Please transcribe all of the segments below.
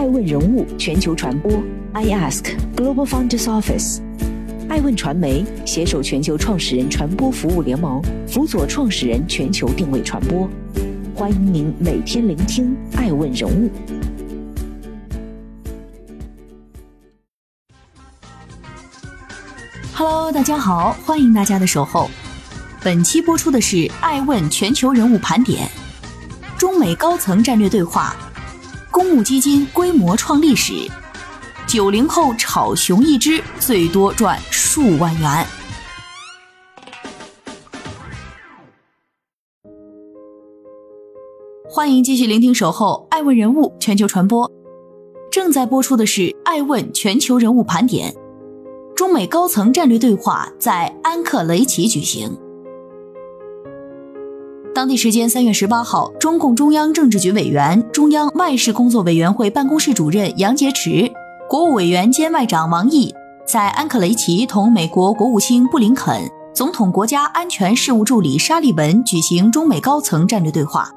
爱问人物全球传播，I Ask Global Founders Office，爱问传媒携手全球创始人传播服务联盟，辅佐创始人全球定位传播。欢迎您每天聆听爱问人物。Hello，大家好，欢迎大家的守候。本期播出的是爱问全球人物盘点，中美高层战略对话。公募基金规模创历史，九零后炒熊一只最多赚数万元。欢迎继续聆听《守候爱问人物全球传播》，正在播出的是《爱问全球人物盘点》，中美高层战略对话在安克雷奇举行。当地时间三月十八号，中共中央政治局委员、中央外事工作委员会办公室主任杨洁篪、国务委员兼外长王毅在安克雷奇同美国国务卿布林肯、总统国家安全事务助理沙利文举行中美高层战略对话。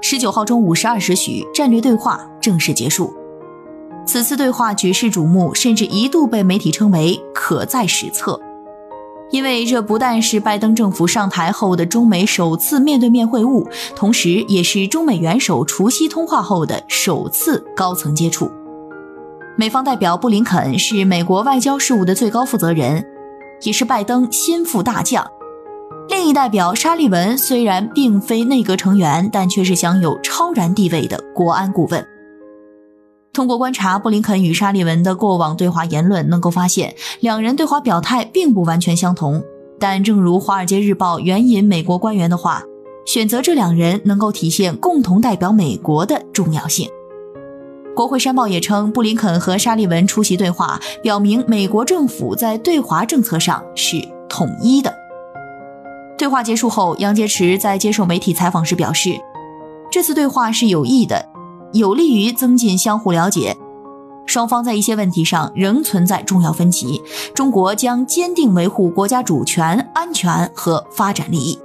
十九号中午十二时许，战略对话正式结束。此次对话举世瞩目，甚至一度被媒体称为“可在史册”。因为这不但是拜登政府上台后的中美首次面对面会晤，同时也是中美元首除夕通话后的首次高层接触。美方代表布林肯是美国外交事务的最高负责人，也是拜登心腹大将。另一代表沙利文虽然并非内阁成员，但却是享有超然地位的国安顾问。通过观察布林肯与沙利文的过往对话言论，能够发现两人对华表态并不完全相同。但正如《华尔街日报》援引美国官员的话，选择这两人能够体现共同代表美国的重要性。国会山报也称，布林肯和沙利文出席对话，表明美国政府在对华政策上是统一的。对话结束后，杨洁篪在接受媒体采访时表示，这次对话是有益的。有利于增进相互了解，双方在一些问题上仍存在重要分歧。中国将坚定维护国家主权、安全和发展利益。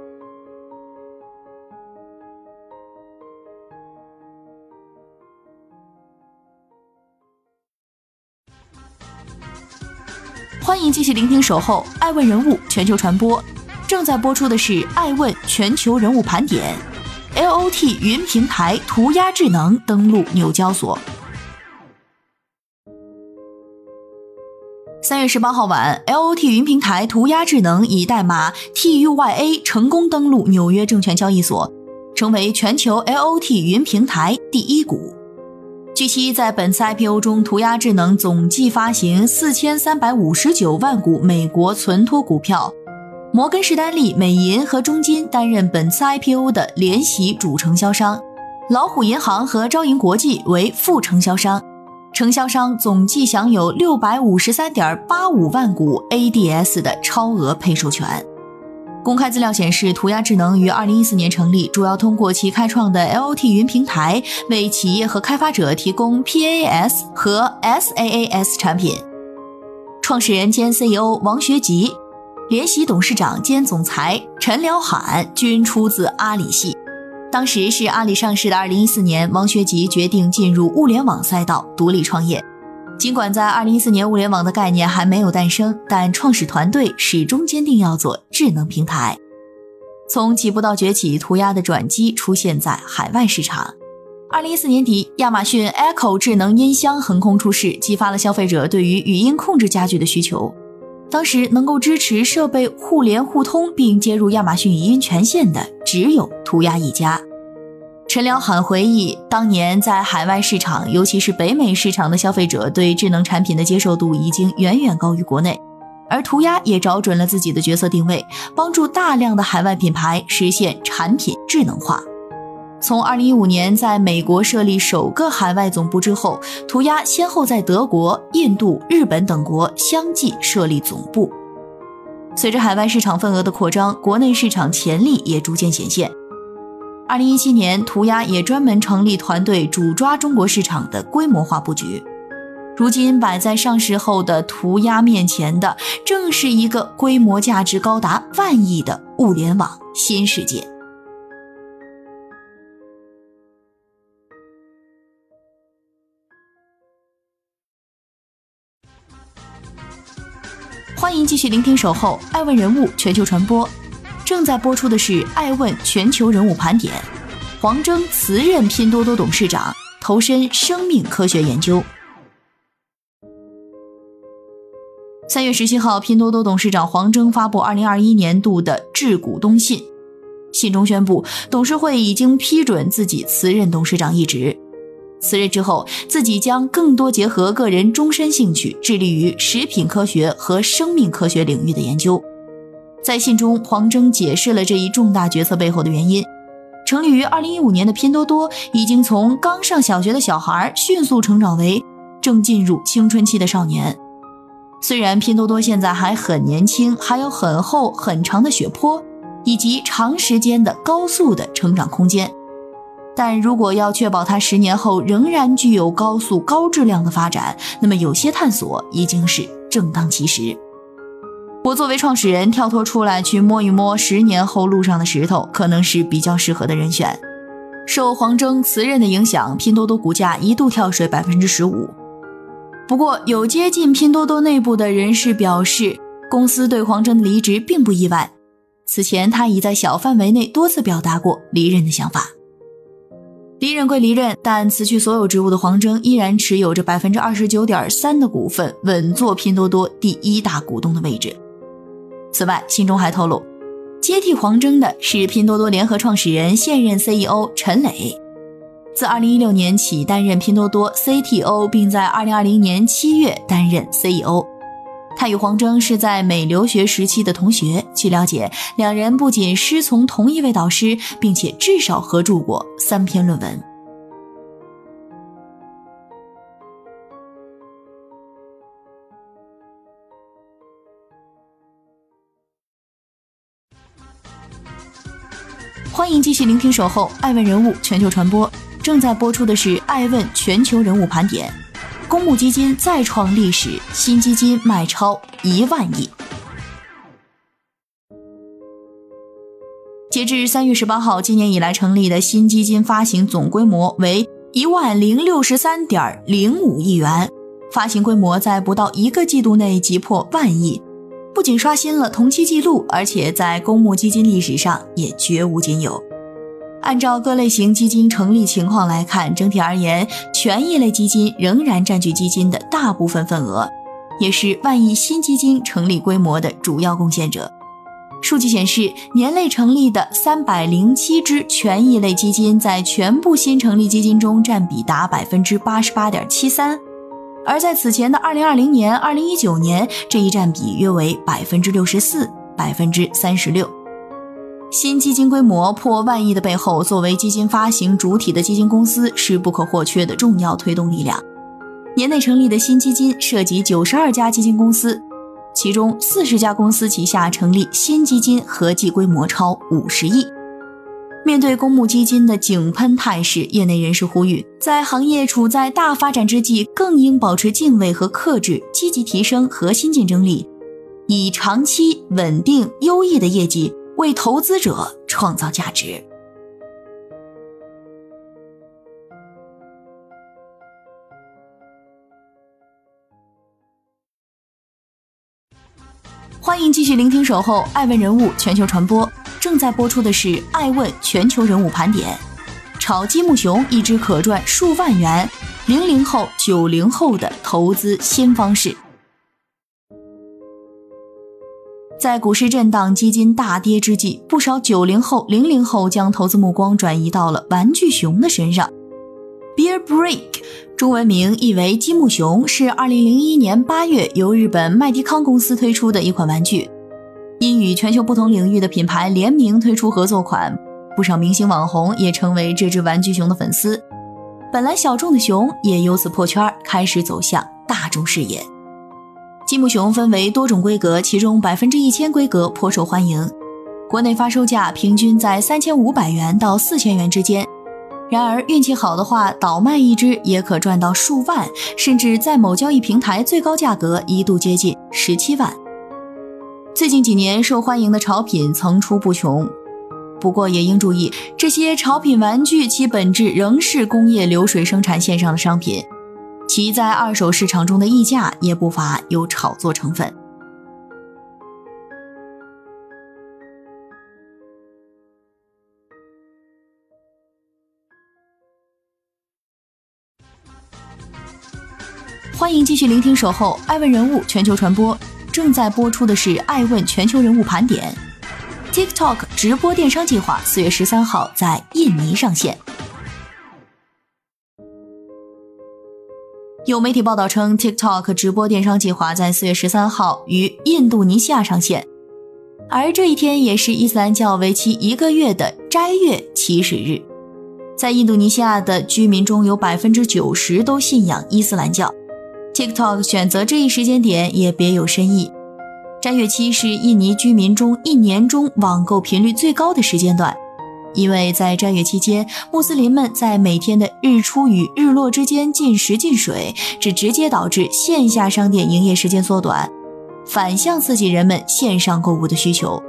欢迎继续聆听《守候爱问人物全球传播》，正在播出的是《爱问全球人物盘点》。LOT 云平台涂鸦智能登陆纽交所。三月十八号晚，LOT 云平台涂鸦智能以代码 TUYA 成功登陆纽约证券交易所，成为全球 LOT 云平台第一股。据悉，在本次 IPO 中，涂鸦智能总计发行四千三百五十九万股美国存托股票。摩根士丹利、美银和中金担任本次 IPO 的联席主承销商，老虎银行和招银国际为副承销商，承销商总计享有六百五十三点八五万股 ADS 的超额配售权。公开资料显示，涂鸦智能于二零一四年成立，主要通过其开创的 LOT 云平台为企业和开发者提供 PaaS 和 SaaS 产品。创始人兼 CEO 王学吉。联席董事长兼总裁陈辽罕均出自阿里系。当时是阿里上市的2014年，王学吉决定进入物联网赛道，独立创业。尽管在2014年物联网的概念还没有诞生，但创始团队始终坚定要做智能平台。从起步到崛起，涂鸦的转机出现在海外市场。2014年底，亚马逊 Echo 智能音箱横空出世，激发了消费者对于语音控制家具的需求。当时能够支持设备互联互通并接入亚马逊语音权限的只有涂鸦一家。陈良罕回忆，当年在海外市场，尤其是北美市场的消费者对智能产品的接受度已经远远高于国内，而涂鸦也找准了自己的角色定位，帮助大量的海外品牌实现产品智能化。从2015年在美国设立首个海外总部之后，涂鸦先后在德国、印度、日本等国相继设立总部。随着海外市场份额的扩张，国内市场潜力也逐渐显现。2017年，涂鸦也专门成立团队，主抓中国市场的规模化布局。如今摆在上市后的涂鸦面前的，正是一个规模价值高达万亿的物联网新世界。欢迎继续聆听《守候爱问人物全球传播》，正在播出的是《爱问全球人物盘点》。黄峥辞任拼多多董事长，投身生命科学研究。三月十七号，拼多多董事长黄峥发布二零二一年度的致股东信，信中宣布，董事会已经批准自己辞任董事长一职。辞任之后，自己将更多结合个人终身兴趣，致力于食品科学和生命科学领域的研究。在信中，黄峥解释了这一重大决策背后的原因：成立于二零一五年的拼多多，已经从刚上小学的小孩迅速成长为正进入青春期的少年。虽然拼多多现在还很年轻，还有很厚很长的血坡，以及长时间的高速的成长空间。但如果要确保它十年后仍然具有高速、高质量的发展，那么有些探索已经是正当其时。我作为创始人，跳脱出来去摸一摸十年后路上的石头，可能是比较适合的人选。受黄峥辞任的影响，拼多多股价一度跳水百分之十五。不过，有接近拼多多内部的人士表示，公司对黄峥的离职并不意外。此前，他已在小范围内多次表达过离任的想法。离任归离任，但辞去所有职务的黄峥依然持有着百分之二十九点三的股份，稳坐拼多多第一大股东的位置。此外，信中还透露，接替黄峥的是拼多多联合创始人、现任 CEO 陈磊，自二零一六年起担任拼多多 CTO，并在二零二零年七月担任 CEO。他与黄峥是在美留学时期的同学。据了解，两人不仅师从同一位导师，并且至少合著过三篇论文。欢迎继续聆听《守候爱问人物全球传播》，正在播出的是《爱问全球人物盘点》。公募基金再创历史，新基金卖超一万亿。截至三月十八号，今年以来成立的新基金发行总规模为一万零六十三点零五亿元，发行规模在不到一个季度内即破万亿，不仅刷新了同期记录，而且在公募基金历史上也绝无仅有。按照各类型基金成立情况来看，整体而言，权益类基金仍然占据基金的大部分份额，也是万亿新基金成立规模的主要贡献者。数据显示，年内成立的三百零七只权益类基金在全部新成立基金中占比达百分之八十八点七三，而在此前的二零二零年、二零一九年，这一占比约为百分之六十四、百分之三十六。新基金规模破万亿的背后，作为基金发行主体的基金公司是不可或缺的重要推动力量。年内成立的新基金涉及九十二家基金公司，其中四十家公司旗下成立新基金合计规模超五十亿。面对公募基金的井喷态势，业内人士呼吁，在行业处在大发展之际，更应保持敬畏和克制，积极提升核心竞争力，以长期稳定优异的业绩。为投资者创造价值。欢迎继续聆听《守候爱问人物全球传播》，正在播出的是《爱问全球人物盘点》。炒积木熊，一只可赚数万元，零零后、九零后的投资新方式。在股市震荡、基金大跌之际，不少九零后、零零后将投资目光转移到了玩具熊的身上。Bear Brick，中文名译为积木熊，是二零零一年八月由日本麦迪康公司推出的一款玩具。因与全球不同领域的品牌联名推出合作款，不少明星网红也成为这只玩具熊的粉丝。本来小众的熊也由此破圈，开始走向大众视野。积木熊分为多种规格，其中百分之一千规格颇受欢迎，国内发售价平均在三千五百元到四千元之间。然而运气好的话，倒卖一只也可赚到数万，甚至在某交易平台最高价格一度接近十七万。最近几年受欢迎的潮品层出不穷，不过也应注意，这些潮品玩具其本质仍是工业流水生产线上的商品。其在二手市场中的溢价也不乏有炒作成分。欢迎继续聆听守候爱问人物全球传播。正在播出的是爱问全球人物盘点。Tiktok 直播电商计划四月十三号在印尼上线。有媒体报道称，TikTok 直播电商计划在四月十三号于印度尼西亚上线，而这一天也是伊斯兰教为期一个月的斋月起始日。在印度尼西亚的居民中有百分之九十都信仰伊斯兰教，TikTok 选择这一时间点也别有深意。斋月期是印尼居民中一年中网购频率最高的时间段。因为在斋月期间，穆斯林们在每天的日出与日落之间进食进水，这直接导致线下商店营业时间缩短，反向刺激人们线上购物的需求。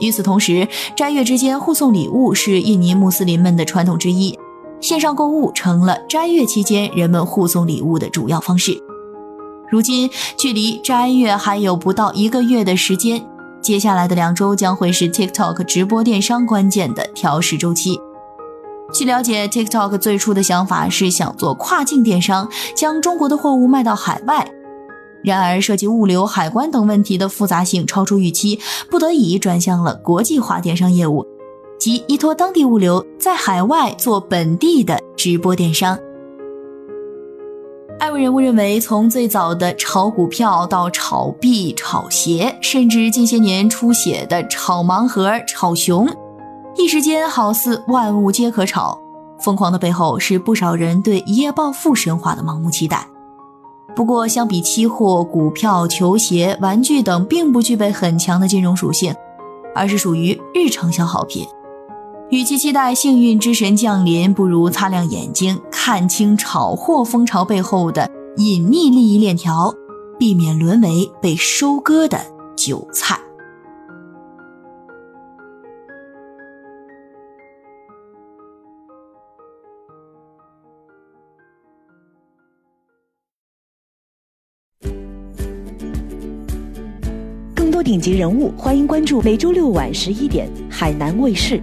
与此同时，斋月之间互送礼物是印尼穆斯林们的传统之一，线上购物成了斋月期间人们互送礼物的主要方式。如今，距离斋月还有不到一个月的时间。接下来的两周将会是 TikTok 直播电商关键的调试周期。据了解，TikTok 最初的想法是想做跨境电商，将中国的货物卖到海外。然而，涉及物流、海关等问题的复杂性超出预期，不得已转向了国际化电商业务，即依托当地物流，在海外做本地的直播电商。艾问人物认为，从最早的炒股票到炒币、炒鞋，甚至近些年出血的炒盲盒、炒熊，一时间好似万物皆可炒。疯狂的背后是不少人对一夜暴富神话的盲目期待。不过，相比期货、股票、球鞋、玩具等，并不具备很强的金融属性，而是属于日常消耗品。与其期待幸运之神降临，不如擦亮眼睛，看清炒货风潮背后的隐秘利益链条，避免沦为被收割的韭菜。更多顶级人物，欢迎关注每周六晚十一点海南卫视。